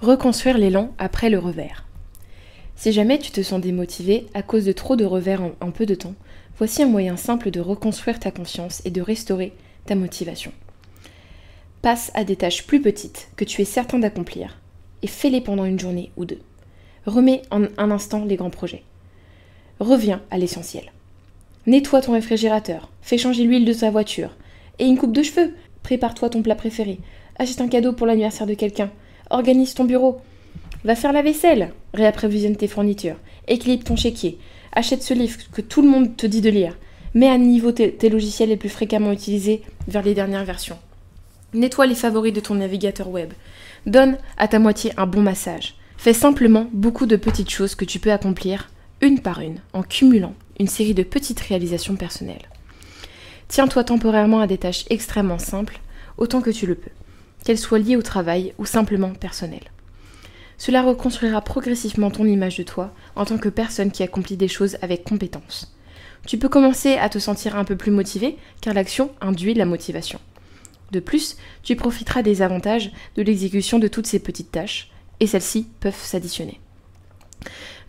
Reconstruire l'élan après le revers. Si jamais tu te sens démotivé à cause de trop de revers en, peu de temps, voici un moyen simple de reconstruire ta confiance et de restaurer ta motivation. Passe à des tâches plus petites que tu es certain d'accomplir et fais-les pendant une journée ou deux. Remets en un instant les grands projets. Reviens à l'essentiel. Nettoie ton réfrigérateur, fais changer l'huile de ta voiture et une coupe de cheveux. Prépare-toi ton plat préféré. Achète un cadeau pour l'anniversaire de quelqu'un. Organise ton bureau. Va faire la vaisselle. Réapprovisionne tes fournitures. Équilibre ton chéquier. Achète ce livre que tout le monde te dit de lire. Mets à niveau tes, logiciels les plus fréquemment utilisés vers les dernières versions. Nettoie les favoris de ton navigateur web. Donne à ta moitié un bon massage. Fais simplement beaucoup de petites choses que tu peux accomplir une par une en cumulant une série de petites réalisations personnelles. Tiens-toi temporairement à des tâches extrêmement simples autant que tu le peux qu'elle soit liée au travail ou simplement personnelle. Cela reconstruira progressivement ton image de toi en tant que personne qui accomplit des choses avec compétence. Tu peux commencer à te sentir un peu plus motivé car l'action induit la motivation. De plus, tu profiteras des avantages de l'exécution de toutes ces petites tâches et celles-ci peuvent s'additionner.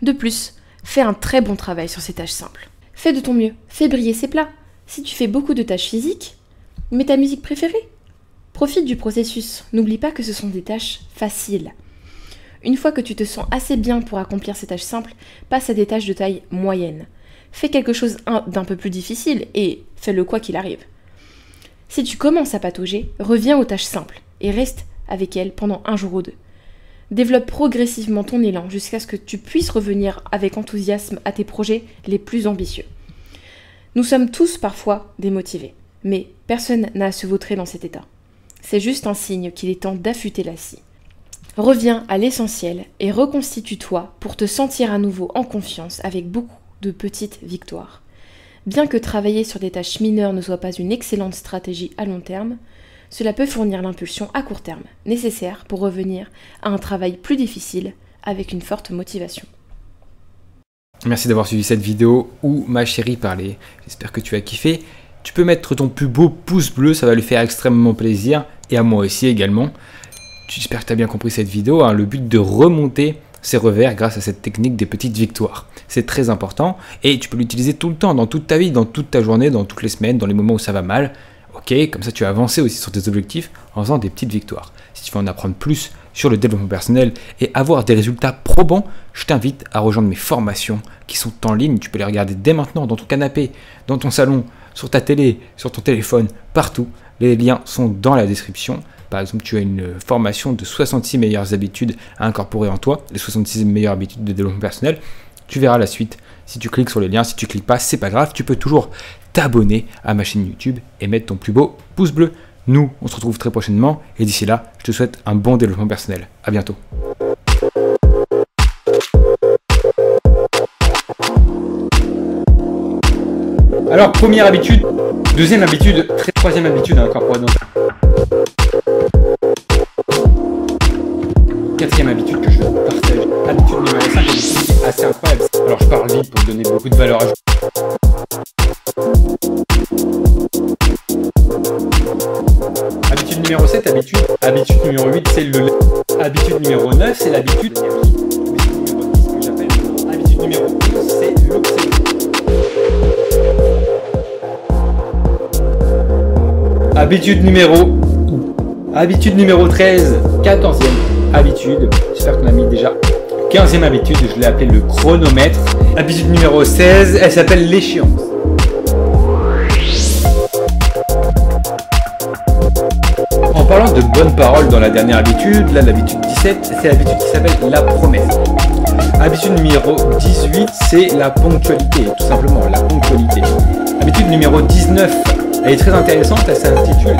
De plus, fais un très bon travail sur ces tâches simples. Fais de ton mieux, fais briller ces plats. Si tu fais beaucoup de tâches physiques, mets ta musique préférée, Profite du processus, n'oublie pas que ce sont des tâches faciles. Une fois que tu te sens assez bien pour accomplir ces tâches simples, passe à des tâches de taille moyenne. Fais quelque chose d'un peu plus difficile et fais-le quoi qu'il arrive. Si tu commences à patauger, reviens aux tâches simples et reste avec elles pendant un jour ou deux. Développe progressivement ton élan jusqu'à ce que tu puisses revenir avec enthousiasme à tes projets les plus ambitieux. Nous sommes tous parfois démotivés, mais personne n'a à se vautrer dans cet état. C'est juste un signe qu'il est temps d'affûter la scie. Reviens à l'essentiel et reconstitue-toi pour te sentir à nouveau en confiance avec beaucoup de petites victoires. Bien que travailler sur des tâches mineures ne soit pas une excellente stratégie à long terme, cela peut fournir l'impulsion à court terme nécessaire pour revenir à un travail plus difficile avec une forte motivation. Merci d'avoir suivi cette vidéo où ma chérie parlait. J'espère que tu as kiffé. Tu peux mettre ton plus beau pouce bleu, ça va lui faire extrêmement plaisir, et à moi aussi également. J'espère que tu as bien compris cette vidéo, hein. le but de remonter ses revers grâce à cette technique des petites victoires. C'est très important, et tu peux l'utiliser tout le temps, dans toute ta vie, dans toute ta journée, dans toutes les semaines, dans les moments où ça va mal. Ok, comme ça tu vas avancer aussi sur tes objectifs en faisant des petites victoires. Si tu veux en apprendre plus sur le développement personnel et avoir des résultats probants, je t'invite à rejoindre mes formations qui sont en ligne. Tu peux les regarder dès maintenant dans ton canapé, dans ton salon, sur ta télé, sur ton téléphone, partout. Les liens sont dans la description. Par exemple, tu as une formation de 66 meilleures habitudes à incorporer en toi, les 66 meilleures habitudes de développement personnel. Tu verras la suite. Si tu cliques sur les liens, si tu cliques pas, c'est pas grave, tu peux toujours t'abonner à ma chaîne YouTube et mettre ton plus beau pouce bleu. Nous, on se retrouve très prochainement et d'ici là, je te souhaite un bon développement personnel. À bientôt. Alors, première habitude, deuxième habitude, troisième habitude à incorporer dans Quatrième habitude que je partage. Habitude numéro 5, est assez incroyable. Alors, je parle vite pour donner beaucoup de valeur à Habitude numéro 7, habitude. Habitude numéro 8, c'est le Habitude numéro 9, c'est l'habitude. Habitude numéro. Habitude numéro 13. 14e habitude. J'espère qu'on a mis déjà 15e habitude. Je l'ai appelé le chronomètre. Habitude numéro 16. Elle s'appelle l'échéance. En parlant de bonnes paroles dans la dernière habitude, là l'habitude 17, c'est l'habitude qui s'appelle la promesse. Habitude numéro 18, c'est la ponctualité, tout simplement, la ponctualité. Habitude numéro 19, elle est très intéressante, elle s'intitule